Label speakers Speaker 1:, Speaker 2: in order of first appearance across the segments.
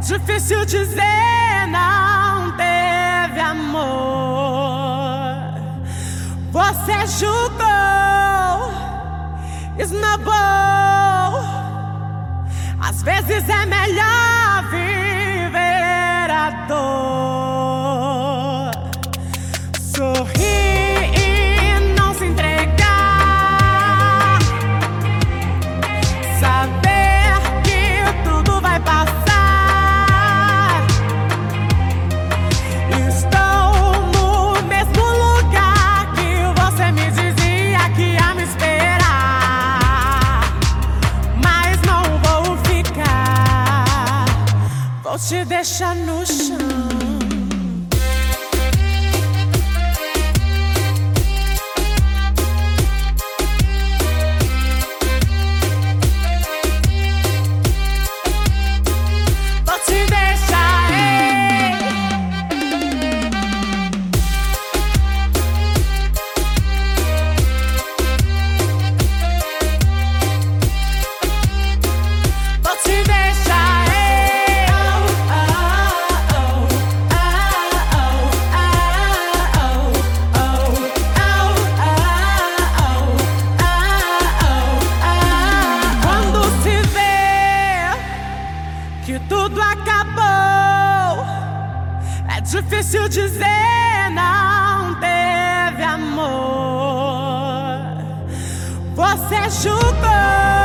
Speaker 1: difícil dizer não teve amor. Você julgou, esnobou. Às vezes é melhor. Voce de Chanusha. acabou. É difícil dizer, não teve amor. Você julgou.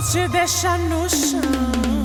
Speaker 1: voce de Shanusha.